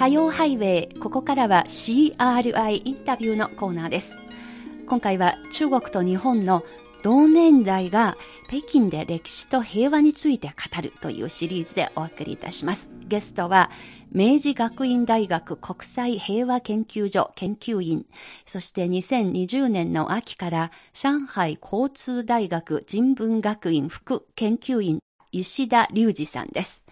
火曜ハイウェイ、ここからは CRI インタビューのコーナーです。今回は中国と日本の同年代が北京で歴史と平和について語るというシリーズでお送りいたします。ゲストは明治学院大学国際平和研究所研究員、そして2020年の秋から上海交通大学人文学院副研究員、石田隆二さんです。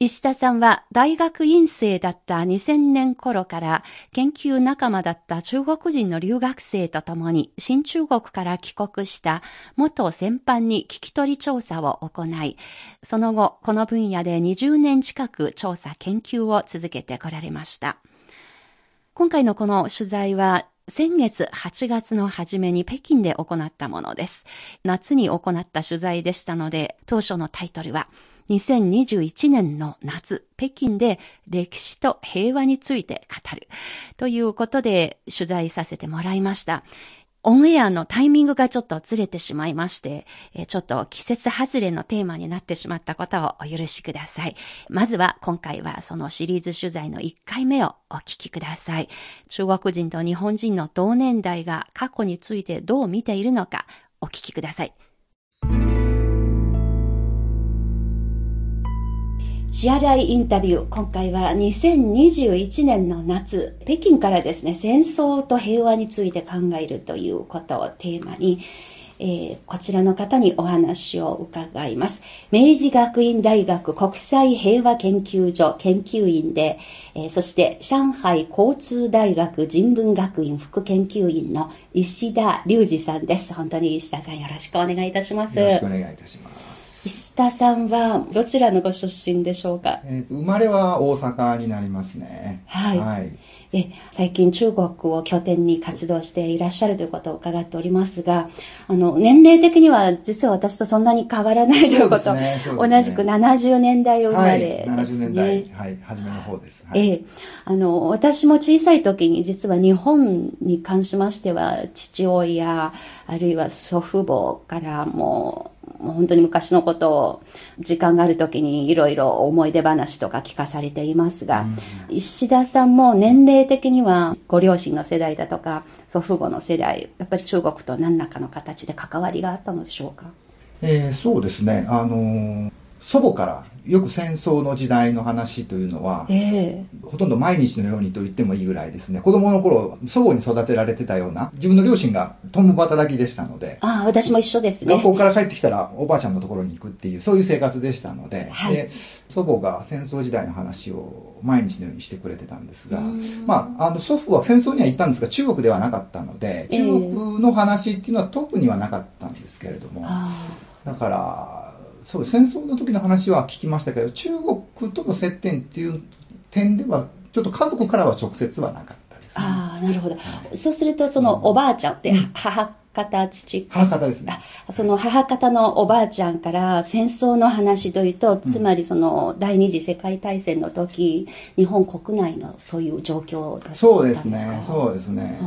石田さんは大学院生だった2000年頃から研究仲間だった中国人の留学生と共に新中国から帰国した元先般に聞き取り調査を行い、その後この分野で20年近く調査研究を続けてこられました。今回のこの取材は先月8月の初めに北京で行ったものです。夏に行った取材でしたので、当初のタイトルは2021年の夏、北京で歴史と平和について語るということで取材させてもらいました。オンエアのタイミングがちょっとずれてしまいまして、ちょっと季節外れのテーマになってしまったことをお許しください。まずは今回はそのシリーズ取材の1回目をお聞きください。中国人と日本人の同年代が過去についてどう見ているのかお聞きください。支払いインタビュー。今回は2021年の夏、北京からですね、戦争と平和について考えるということをテーマに、えー、こちらの方にお話を伺います。明治学院大学国際平和研究所研究員で、えー、そして上海交通大学人文学院副研究員の石田隆二さんです。本当に石田さんよろしくお願いいたします。よろしくお願いいたします。石田さんはどちらのご出身でしょうか、えーと、生まれは大阪になりますね。はい。はい、え最近中国を拠点に活動していらっしゃるということを伺っておりますが、あの、年齢的には実は私とそんなに変わらないということ、ねね、同じく70年代生まれですね。はい、70年代、はい、初めの方です。はい、ええあの、私も小さい時に実は日本に関しましては、父親、あるいは祖父母からももう本当に昔のことを時間がある時にいろいろ思い出話とか聞かされていますが、うん、石田さんも年齢的にはご両親の世代だとか祖父母の世代、やっぱり中国と何らかの形で関わりがあったのでしょうか？えー、そうですね。あのー、祖母からよく戦争の時代の話というのは、えー、ほとんど毎日のようにと言ってもいいぐらいですね。子供の頃、祖母に育てられてたような、自分の両親が共働きでしたので、ああ、私も一緒ですね。学校から帰ってきたらおばあちゃんのところに行くっていう、そういう生活でしたので、はい、で祖母が戦争時代の話を毎日のようにしてくれてたんですが、まあ、あの祖父は戦争には行ったんですが、中国ではなかったので、中国の話っていうのは特にはなかったんですけれども、だから、そう戦争の時の話は聞きましたけど中国との接点っていう点ではちょっと家族からは直接はなかったです、ね、ああなるほど、はい、そうするとそのおばあちゃんって母方父。母方ですね。その母方のおばあちゃんから戦争の話というと、つまりその第二次世界大戦の時日本国内のそういう状況だったんですか？そうですね。そうですね。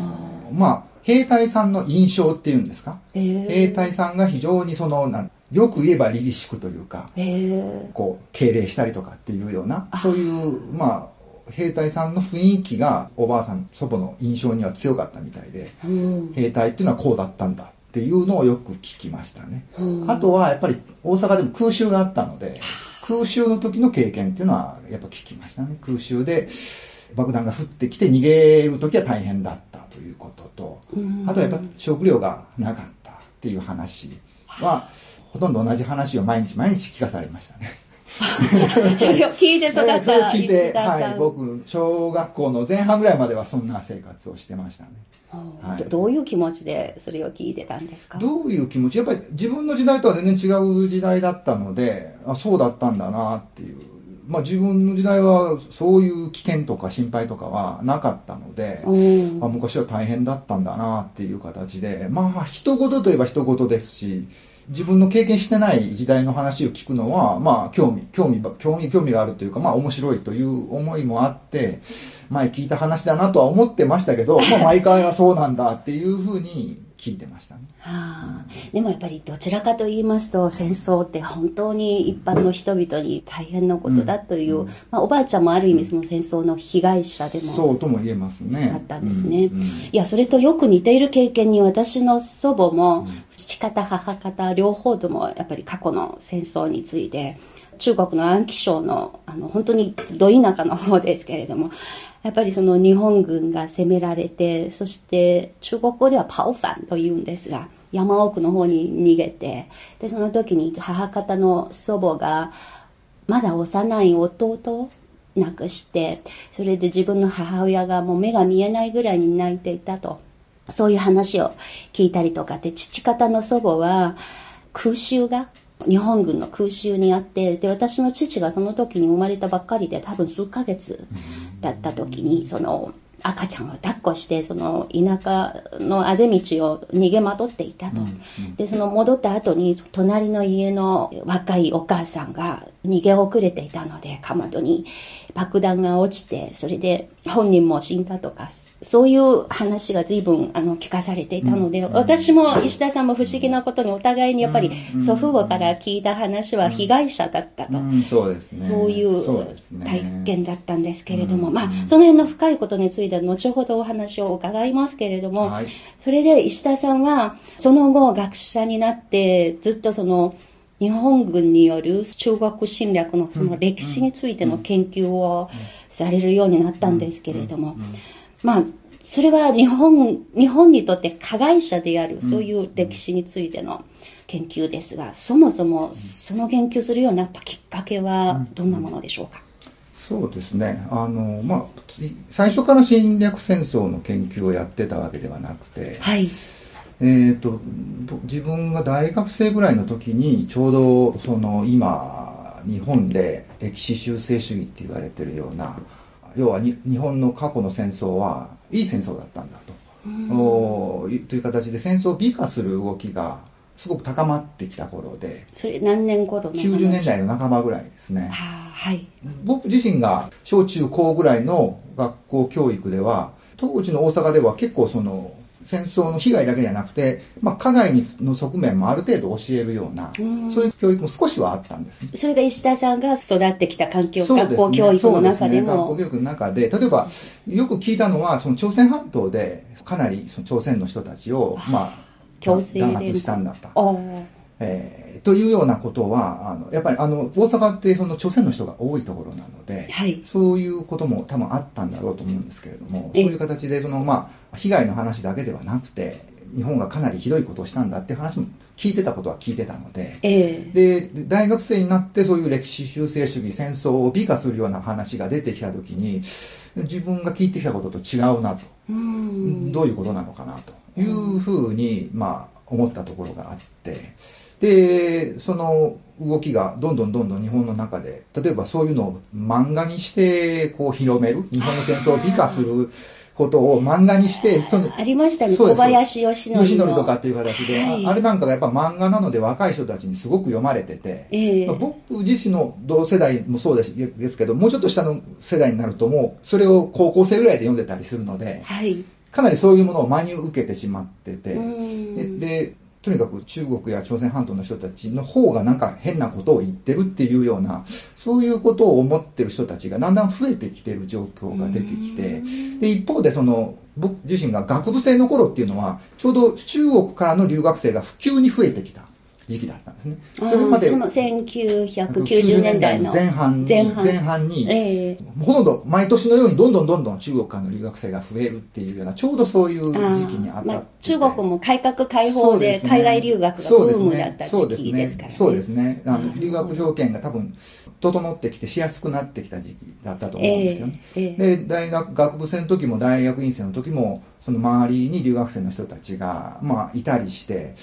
まあ兵隊さんの印象っていうんですか、えー、兵隊さんが非常にそのなんよく言えば凛々しくというか、こう、敬礼したりとかっていうような、そういう、まあ、兵隊さんの雰囲気がおばあさん、祖母の印象には強かったみたいで、兵隊っていうのはこうだったんだっていうのをよく聞きましたね。あとはやっぱり大阪でも空襲があったので、空襲の時の経験っていうのはやっぱ聞きましたね。空襲で爆弾が降ってきて逃げる時は大変だったということと、あとはやっぱ食料がなかったっていう話は、ほとんど同じ話を毎日毎日聞かされましたね。それを聞いて育った それを聞いて、はい、僕、小学校の前半ぐらいまではそんな生活をしてましたね。はい、どういう気持ちでそれを聞いてたんですか？どういう気持ち？やっぱり自分の時代とは全然違う時代だったので、あ、そうだったんだなっていう。まあ自分の時代はそういう危険とか心配とかはなかったので、あ昔は大変だったんだなっていう形で、まあ人事といえば人事ですし、自分の経験してない時代の話を聞くのは、まあ、興味、興味、興味、興味があるというか、まあ、面白いという思いもあって、前聞いた話だなとは思ってましたけど、まあ、毎回はそうなんだっていうふうに聞いてましたね。はあ、でもやっぱりどちらかと言いますと戦争って本当に一般の人々に大変なことだという、うん、まあ、おばあちゃんもある意味その戦争の被害者でもそうとも言えますね。あったんですね、うんうん、いやそれとよく似ている経験に私の祖母も父方母方両方ともやっぱり過去の戦争について中国の安徽省のあの本当にど田舎の方ですけれどもやっぱりその日本軍が攻められて、そして中国語ではパオファンと言うんですが、山奥の方に逃げて、で、その時に母方の祖母が、まだ幼い弟を亡くして、それで自分の母親がもう目が見えないぐらいに泣いていたと。そういう話を聞いたりとかで、父方の祖母は空襲が日本軍の空襲にあって、で、私の父がその時に生まれたばっかりで、多分数ヶ月だった時に、その、赤ちゃんを抱っこして、その田舎のあぜ道を逃げ惑っていたと。で、その戻った後に、隣の家の若いお母さんが逃げ遅れていたので、かまどに爆弾が落ちて、それで本人も死んだとか、そういう話が随分あの聞かされていたので、私も石田さんも不思議なことにお互いにやっぱり祖父母から聞いた話は被害者だったと。そうですね。そういう体験だったんですけれども、まあ、その辺の深いことについては後ほどお話を伺いますけれども、はい、それで石田さんはその後学者になってずっとその日本軍による中国侵略のその歴史についての研究をされるようになったんですけれども、まあ、それは日本、日本にとって加害者である、そういう歴史についての研究ですが、そもそもその研究するようになったきっかけはどんなものでしょうか、そうですね。あの、まあ、最初から侵略戦争の研究をやってたわけではなくて、はい。えっ、ー、と、自分が大学生ぐらいの時に、ちょうど、その、今、日本で歴史修正主義って言われてるような、要は日本の過去の戦争はいい戦争だったんだと、うん、という形で戦争を美化する動きがすごく高まってきた頃でそれ何年頃の90年代の半ばぐらいですね、はい、僕自身が小中高ぐらいの学校教育では当時の大阪では結構その戦争の被害だけじゃなくて、まあ、加害の側面もある程度教えるような、うそういう教育も少しはあったんです、ね、それが石田さんが育ってきた環境、ね、学校教育の中でも。ね、学校教育の中で、例えば、よく聞いたのは、その朝鮮半島で、かなりその朝鮮の人たちを、まあ、強制弾圧したんだと。えー、というようなことは、あの、やっぱりあの、大阪ってその朝鮮の人が多いところなので、はい、そういうことも多分あったんだろうと思うんですけれども、そういう形で、その、まあ、被害の話だけではなくて、日本がかなりひどいことをしたんだって話も聞いてたことは聞いてたので、えー、で、大学生になってそういう歴史修正主義、戦争を美化するような話が出てきたときに、自分が聞いてきたことと違うなと、どういうことなのかなというふうに、まあ、思ったところがあって、で、その動きがどんどんどんどん日本の中で、例えばそういうのを漫画にしてこう広める、日本の戦争を美化することを漫画にして、ありましたね、小林義則。義則とかっていう形で、はい、あれなんかがやっぱ漫画なので若い人たちにすごく読まれてて、えーまあ、僕自身の同世代もそうですですけど、もうちょっと下の世代になるともう、それを高校生ぐらいで読んでたりするので、はい、かなりそういうものを真に受けてしまってて、で、とにかく中国や朝鮮半島の人たちの方がなんか変なことを言ってるっていうような、そういうことを思ってる人たちがだんだん増えてきてる状況が出てきて、で、一方でその、僕自身が学部生の頃っていうのは、ちょうど中国からの留学生が普及に増えてきた。時期だったんですね。それまで。その1990年代の前半前半前半に、えー、ほとんど毎年のようにどんどんどんどん中国からの留学生が増えるっていうような、ちょうどそういう時期にあったまあ、中国も改革開放で海外留学がブームだった時期ですからね。そうですね。あの留学条件が多分整ってきてしやすくなってきた時期だったと思うんですよね。えーえー、で、大学、学部生の時も大学院生の時も、その周りに留学生の人たちが、まあ、いたりして、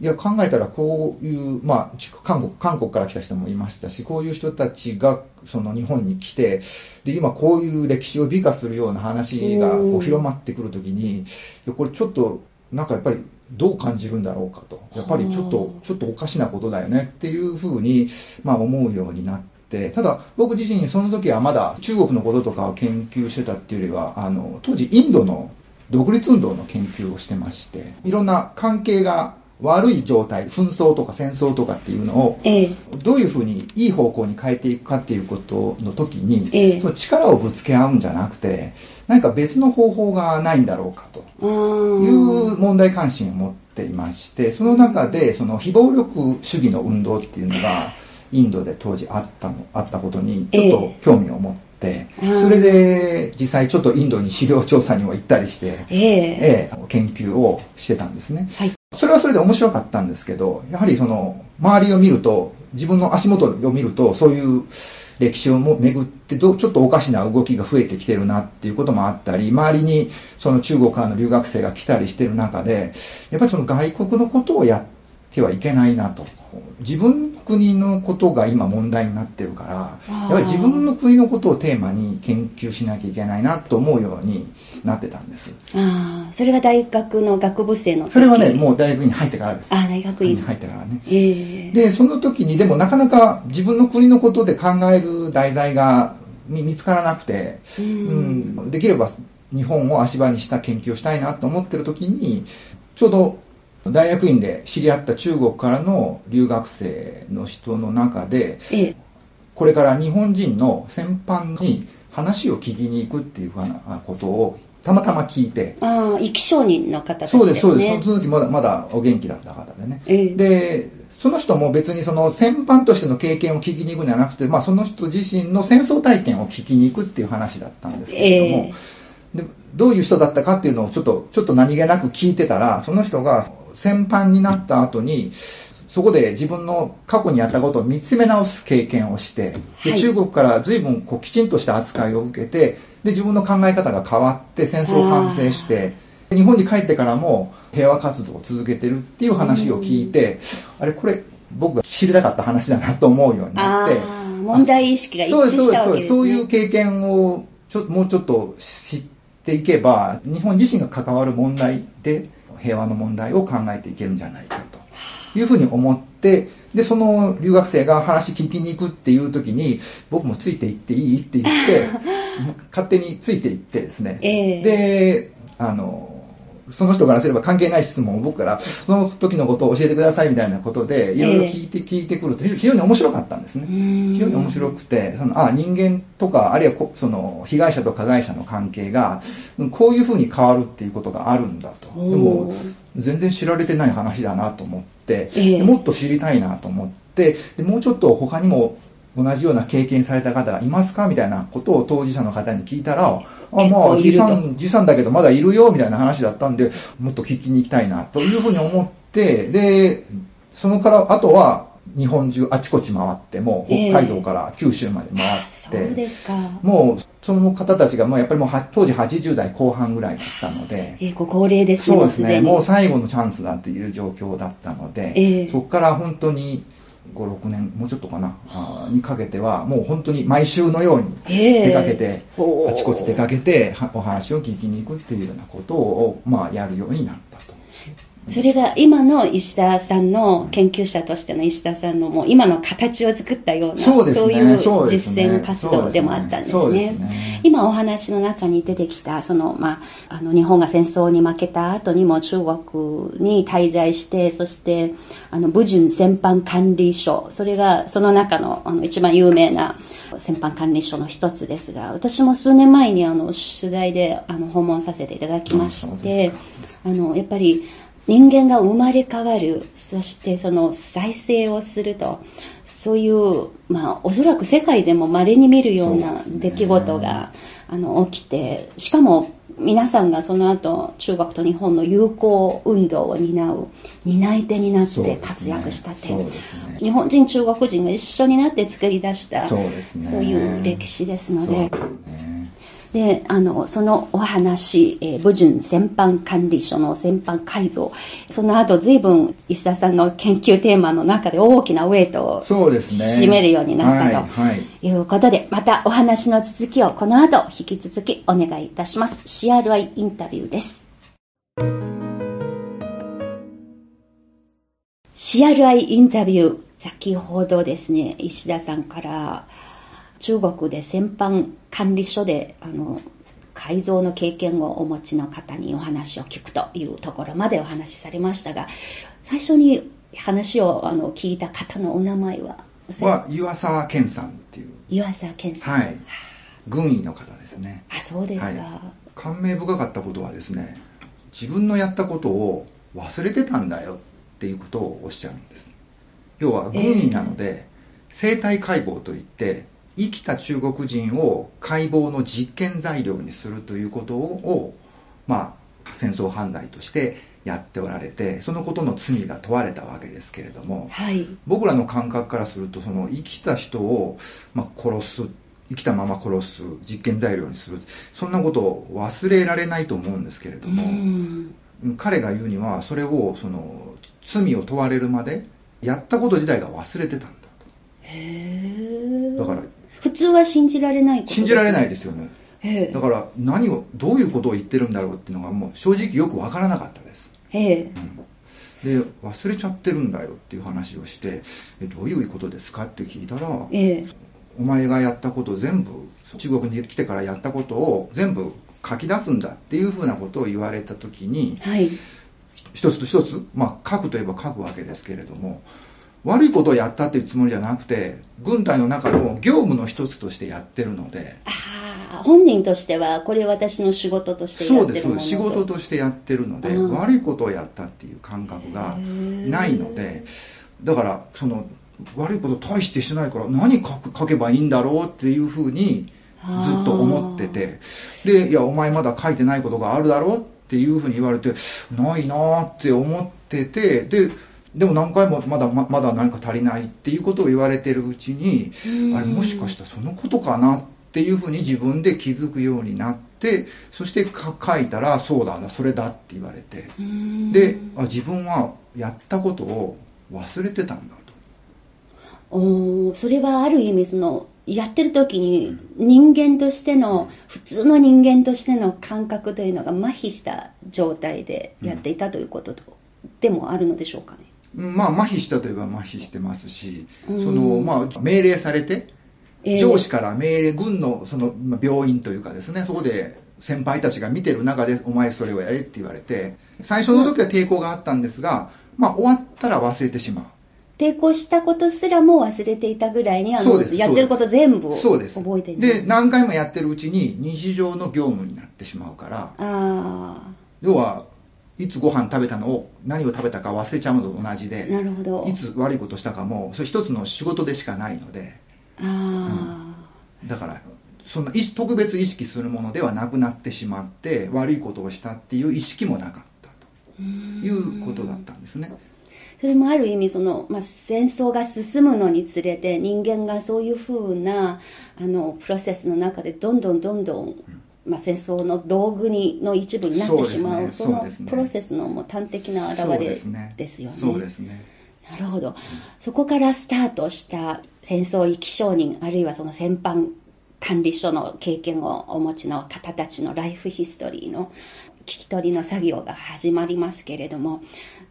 いや、考えたらこういう、まあ、韓国、韓国から来た人もいましたし、こういう人たちが、その日本に来て、で、今こういう歴史を美化するような話がこう広まってくるときに、これちょっと、なんかやっぱり、どう感じるんだろうかと。やっぱりちょっと、ちょっとおかしなことだよねっていうふうに、まあ思うようになって、ただ僕自身その時はまだ中国のこととかを研究してたっていうよりは、あの、当時インドの独立運動の研究をしてまして、いろんな関係が悪い状態、紛争とか戦争とかっていうのを、どういうふうにいい方向に変えていくかっていうことの時に、その力をぶつけ合うんじゃなくて、何か別の方法がないんだろうかという問題関心を持っていまして、その中でその非暴力主義の運動っていうのが、インドで当時あったの、あったことにちょっと興味を持って、それで実際ちょっとインドに資料調査にも行ったりして、ええ研究をしてたんですね。はいそれはそれで面白かったんですけど、やはりその、周りを見ると、自分の足元を見ると、そういう歴史をも巡ってど、ちょっとおかしな動きが増えてきてるなっていうこともあったり、周りにその中国からの留学生が来たりしてる中で、やっぱりその外国のことをやってはいけないなと。自分の国のことが今問題になってるから、やっぱり自分の国のことをテーマに研究しなきゃいけないなと思うようになってたんです。ああ、それは大学の学部生のそれはね、もう大学に入ってからです。ああ、大学院。に入ってからね。えー、で、その時にでもなかなか自分の国のことで考える題材が見つからなくて、うん、うん、できれば日本を足場にした研究をしたいなと思ってる時に、ちょうど大学院で知り合った中国からの留学生の人の中で、ええ、これから日本人の先般に話を聞きに行くっていうふうなことをたまたま聞いて。ああ、生き証人の方ですね。そうです、そうです。その時まだ、まだお元気だった方でね。ええ、で、その人も別にその戦犯としての経験を聞きに行くんじゃなくて、まあその人自身の戦争体験を聞きに行くっていう話だったんですけれども、え、でどういう人だったかっていうのをちょっと、ちょっと何気なく聞いてたら、その人が戦犯になった後に、そこで自分の過去にやったことを見つめ直す経験をして、で中国から随分こうきちんとした扱いを受けて、で自分の考え方が変わって戦争を反省して、日本に帰ってからも平和活動を続けてるっていう話を聞いて、あれこれ僕が知りたかった話だなと思うようになって。問題意識が一致したわけですね。そういう経験をちょもうちょっと知っていけば、日本自身が関わる問題で平和の問題を考えていけるんじゃないかというふうに思って、で、その留学生が話聞きに行くっていう時に、僕もついて行っていい？って言って、勝手について行ってですね。えー、で、あの、その人からすれば関係ない質問を僕からその時のことを教えてくださいみたいなことでいろいろ聞いて、聞いてくると非常に面白かったんですね。非常に面白くて、そのあ人間とかあるいはその被害者と加害者の関係がこういうふうに変わるっていうことがあるんだと。でも全然知られてない話だなと思って、もっと知りたいなと思ってでもうちょっと他にも同じような経験された方がいますか？みたいなことを当事者の方に聞いたらあ、まあ、じさん、じさんだけどまだいるよ、みたいな話だったんで、もっと聞きに行きたいな、というふうに思って、で、そのから、あとは、日本中あちこち回っても、北海道から九州まで回って、えー、もう、その方たちが、もうやっぱりもう当時80代後半ぐらいだったので、えー、ご高齢ですね。そうですね。もう最後のチャンスだっていう状況だったので、えー、そこから本当に、5、6年、もうちょっとかな、あにかけては、もう本当に毎週のように出かけて、あちこち出かけて、お話を聞きに行くっていうようなことを、まあ、やるようになったと。それが今の石田さんの研究者としての石田さんのもう今の形を作ったようなそう、ね,、いう実践活動でもあったんですね。すね。今お話の中に出てきたその、まあ、あの日本が戦争に負けた後にも中国に滞在してそしてあの武順戦犯管理所それがその中のあの一番有名な戦犯管理所の一つですが私も数年前にあの取材であの訪問させていただきましてあのやっぱり人間が生まれ変わる、そしてその再生をすると、そういう、まあ、おそらく世界でも稀に見るような出来事が、あの、起きて、しかも皆さんがその後、中国と日本の友好運動を担う、担い手になって活躍した点、ねね、日本人、中国人が一緒になって作り出した、そう,、いう歴史ですので、で、あの、そのお話、えー、武順戦犯管理所の戦犯改造、その後随分石田さんの研究テーマの中で大きなウェイトをそうですね。占めるようになったと、はい、いうことで、またお話の続きをこの後引き続きお願いいたします。CRI インタビューです。CRI インタビュー、先ほどですね、石田さんから、中国で戦犯管理所で、あの、改造の経験をお持ちの方にお話を聞くというところまでお話しされましたが、最初に話をあの聞いた方のお名前はは岩沢健さんっていう。岩沢健さん。はい。軍医の方ですね。あ、そうですか、はい。感銘深かったことはですね、自分のやったことを忘れてたんだよっていうことをおっしゃるんです。要は軍医なので、えー、生体解剖といって、生きた中国人を解剖の実験材料にするということを、まあ、戦争犯罪としてやっておられて、そのことの罪が問われたわけですけれども、はい、僕らの感覚からすると、その生きた人を、まあ、殺す、生きたまま殺す、実験材料にする、そんなことを忘れられないと思うんですけれども、彼が言うには、それを、その、罪を問われるまで、やったこと自体が忘れてたんだと。へだから、普通は信じられないこと信じられないですよね。だから何を、どういうことを言ってるんだろうっていうのがもう正直よくわからなかったです。えうん、で、忘れちゃってるんだよっていう話をして、えどういうことですかって聞いたら、えお前がやったこと全部、中国に来てからやったことを全部書き出すんだっていうふうなことを言われたときに、はい、一つと一つ、まあ書くといえば書くわけですけれども、悪いことをやったっていうつもりじゃなくて、軍隊の中の業務の一つとしてやってるので。ああ、本人としては、これ私の仕事としてやってるそうです、仕事としてやってるので、悪いことをやったっていう感覚がないので、だから、その、悪いこと大してしてないから何書く書けばいいんだろうっていうふうにずっと思ってて、で、いや、お前まだ書いてないことがあるだろうっていうふうに言われて、ないなーって思ってて、で、でも何回もまだまだ何か足りないっていうことを言われてるうちに、あれもしかしたらそのことかなっていうふうに自分で気づくようになって、そして書いたら、そうだな、それだって言われて、であ、自分はやったことを忘れてたんだと。おそれはある意味その、やってる時に人間としての、普通の人間としての感覚というのが麻痺した状態でやっていたということでもあるのでしょうかね。まあ、麻痺したといえば麻痺してますし、その、まあ、命令されて、上司から命令、軍のその病院というかですね、そこで先輩たちが見てる中で、お前それをやれって言われて、最初の時は抵抗があったんですが、まあ、終わったら忘れてしまう。抵抗したことすらも忘れていたぐらいに、あの、やってること全部覚えてる。で、何回もやってるうちに日常の業務になってしまうから、あ要は、いつご飯食べたのを何を食べたか忘れちゃうのと同じでなるほど。いつ悪いことしたかもそれ一つの仕事でしかないのであ、うん、だからそんな特別意識するものではなくなってしまって悪いことをしたっていう意識もなかったということだったんですね。それもある意味その、まあ、戦争が進むのにつれて人間がそういうふうなあのプロセスの中でどんどんどんどんまあ、戦争の道具にの一部になってしまうそ、ね,、のプロセスのもう端的な表れですよね。そうですね。なるほど、うん、そこからスタートした戦争生き証人あるいはその戦犯管理所の経験をお持ちの方たちのライフヒストリーの聞き取りの作業が始まりますけれども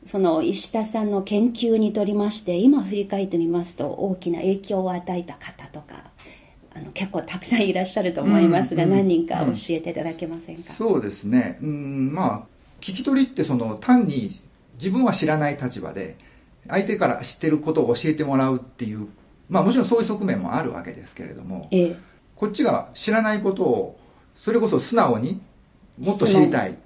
その石田さんの研究にとりまして今振り返ってみますと大きな影響を与えた方とかあの結構たくさんいらっしゃると思いますが、何人か教えていただけませんか、そうですね。うんまあ聞き取りってその単に自分は知らない立場で相手から知ってることを教えてもらうっていうまあもちろんそういう側面もあるわけですけれども、ええ、こっちが知らないことをそれこそ素直にもっと知りたい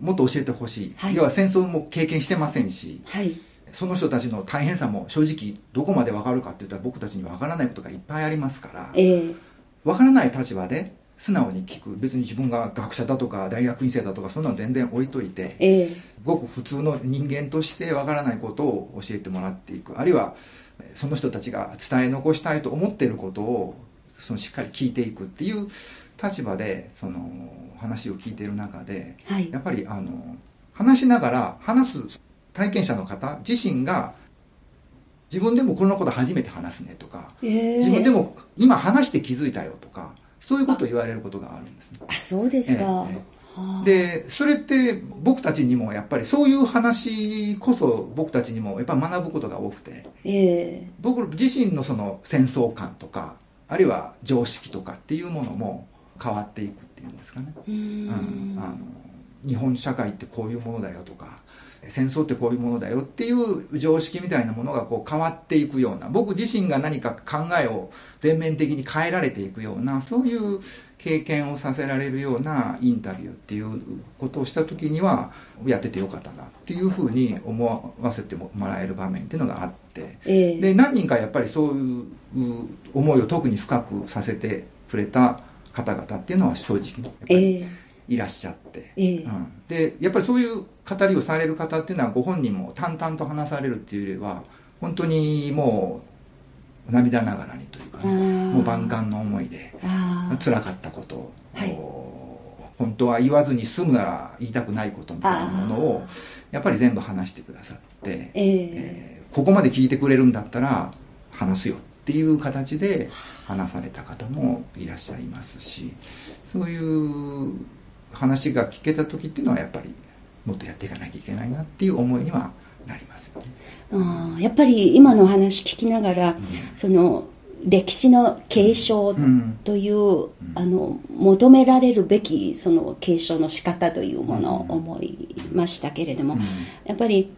もっと教えてほしい、はい、要は戦争も経験してませんし、はいその人たちの大変さも正直どこまでわかるかって言ったら僕たちにわからないことがいっぱいありますから、えー、わからない立場で素直に聞く。別に自分が学者だとか大学院生だとかそんなの全然置いといて、えー、ごく普通の人間としてわからないことを教えてもらっていく。あるいはその人たちが伝え残したいと思っていることをそのしっかり聞いていくっていう立場でその話を聞いている中で、はい、やっぱりあの話しながら話す体験者の方自身が自分でもこんなこと初めて話すねとか、えー、自分でも今話して気づいたよとかそういうことを言われることがあるんですね。あそうですか、えー、でそれって僕たちにもやっぱりそういう話こそ僕たちにもやっぱ学ぶことが多くて、えー、僕自身のその戦争観とかあるいは常識とかっていうものも変わっていくっていうんですかね。うん、あの日本社会ってこういうものだよとか、戦争ってこういうものだよっていう常識みたいなものがこう変わっていくような、僕自身が何か考えを全面的に変えられていくような、そういう経験をさせられるようなインタビューっていうことをした時には、やっててよかったなっていうふうに思わせてもらえる場面っていうのがあって、えー、で、何人かやっぱりそういう思いを特に深くさせてくれた方々っていうのは正直、やっぱりいらっしゃって、えーうん、で、やっぱりそういう語りをされる方っていうのはご本人も淡々と話されるっていうよりは、本当にもう涙ながらにというか、ね、もう万感の思いで、辛かったことを、はい、本当は言わずに済むなら言いたくないことみたいなものを、やっぱり全部話してくださって、えー、えー、ここまで聞いてくれるんだったら話すよっていう形で話された方もいらっしゃいますし、そういう話が聞けた時っていうのはやっぱりもっとやっていかなきゃいけないなっていう思いにはなりますよね。あやっぱり今のお話聞きながら、うん、その歴史の継承という、うん、あの求められるべきその継承の仕方というものを思いましたけれども、うん、やっぱり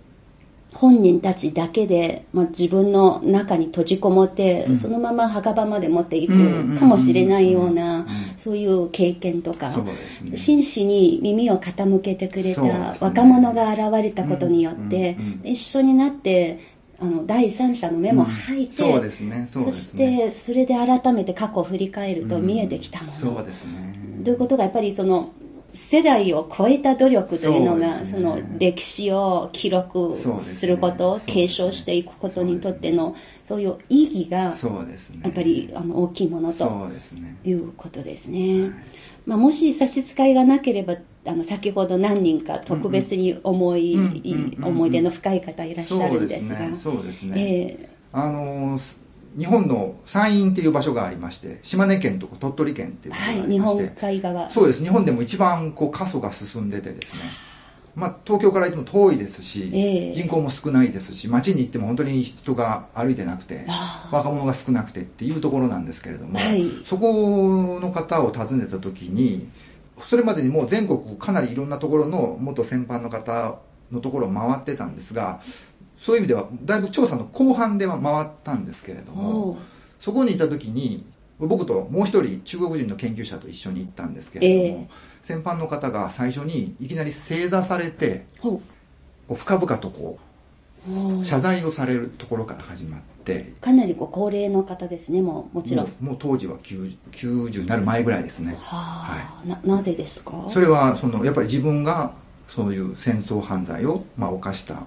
本人たちだけで、まあ、自分の中に閉じこもって、うん、そのまま墓場まで持っていくかもしれないような、そういう経験とか、ね、真摯に耳を傾けてくれた若者が現れたことによって、一緒になってあの第三者の目も吐いて、そうですね。そしてそれで改めて過去を振り返ると見えてきたもの、そうですね。ということがやっぱりその世代を超えた努力というのがそ、ね,、の歴史を記録すること、ね、継承していくことにとってのそういう意義がやっぱりあの大きいものということですね。まあ、もし差し支えがなければあの先ほど何人か特別に思い、思い出の深い方いらっしゃるんですが。そうですね、えー、あの日本の山陰っていう場所がありまして島根県とか鳥取県っていう場所がありまして、はい、日本海側。そうです。日本でも一番こう過疎が進んでてですね。まあ、東京から行っても遠いですし、えー、人口も少ないですし街に行っても本当に人が歩いてなくて若者が少なくてっていうところなんですけれども、はい、そこの方を訪ねた時にそれまでにもう全国かなりいろんなところの元先般の方のところを回ってたんですがそういう意味ではだいぶ調査の後半では回ったんですけれどもそこにいた時に僕ともう一人中国人の研究者と一緒に行ったんですけれども、えー先般の方が最初にいきなり正座されてこう深々とこう謝罪をされるところから始まってかなりこう高齢の方ですねもうもちろん。もう当時は 90, 90になる前ぐらいですね。は、い、ななぜですか？それはそのやっぱり自分がそういう戦争犯罪を、まあ、犯した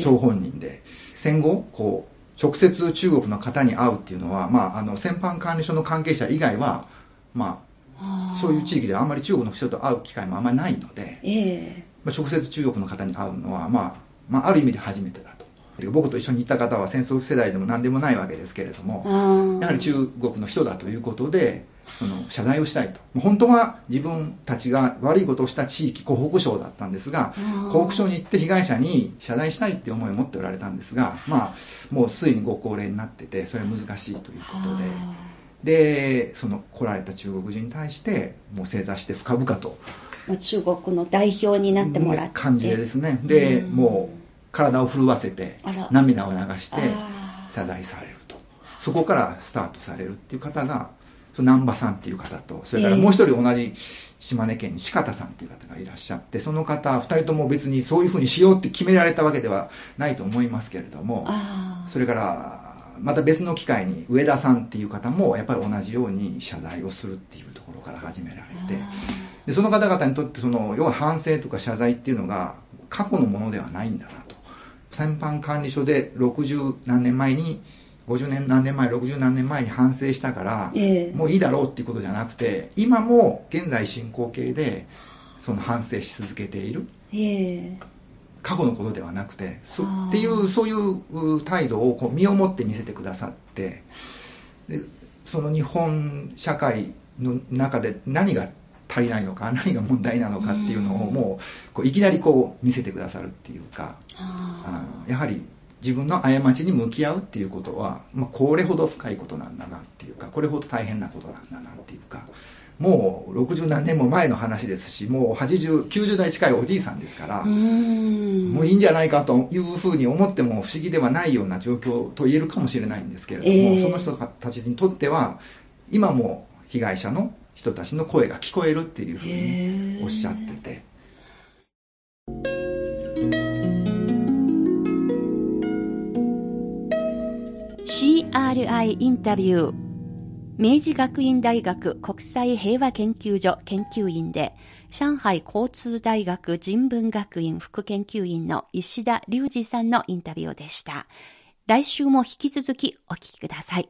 張本人で。戦後こう直接中国の方に会うっていうのは、まあ、あの戦犯管理所の関係者以外は、まあ、そういう地域ではあんまり中国の人と会う機会もあんまりないので、えー、まあ、直接中国の方に会うのは、まあ、まあ、ある意味で初めてだと。僕と一緒に行った方は戦争世代でも何でもないわけですけれども、やはり中国の人だということで、その謝罪をしたいと。本当は自分たちが悪いことをした地域、湖北省だったんですが、湖北省に行って被害者に謝罪したいって思いを持っておられたんですが、まあ、もうすでにご高齢になってて、それは難しいということで、でその来られた中国人に対してもう正座して深々と。中国の代表になってもらって。感じでですね。で、うん、もう体を震わせて涙を流して謝罪されると。そこからスタートされるっていう方がその南波さんっていう方とそれからもう一人同じ島根県に四方さんっていう方がいらっしゃってその方二人とも別にそういうふうにしようって決められたわけではないと思いますけれどもそれからまた別の機会に上田さんっていう方もやっぱり同じように謝罪をするっていうところから始められてでその方々にとってその要は反省とか謝罪っていうのが過去のものではないんだなと。先般管理所で60何年前に50年何年前60何年前に反省したから、えー、もういいだろうっていうことじゃなくて今も現在進行形でその反省し続けている、えー、過去のことではなくてそっていうそういう態度をこう身をもって見せてくださってでその日本社会の中で何が足りないのか何が問題なのかっていうのをもうこういきなりこう見せてくださるっていうかあやはり自分の過ちに向き合うっていうことは、まあ、これほど深いことなんだなっていうかこれほど大変なことなんだなっていうかもう60何年も前の話ですし、もう80、90代近いおじいさんですから、もういいんじゃないかというふうに思っても不思議ではないような状況と言えるかもしれないんですけれども、えー、その人たちにとっては、今も被害者の人たちの声が聞こえるっていうふうにおっしゃってて。CRI インタビュー明治学院大学国際平和研究所研究員で、上海交通大学人文学院副研究員の石田隆二さんのインタビューでした。来週も引き続きお聞きください。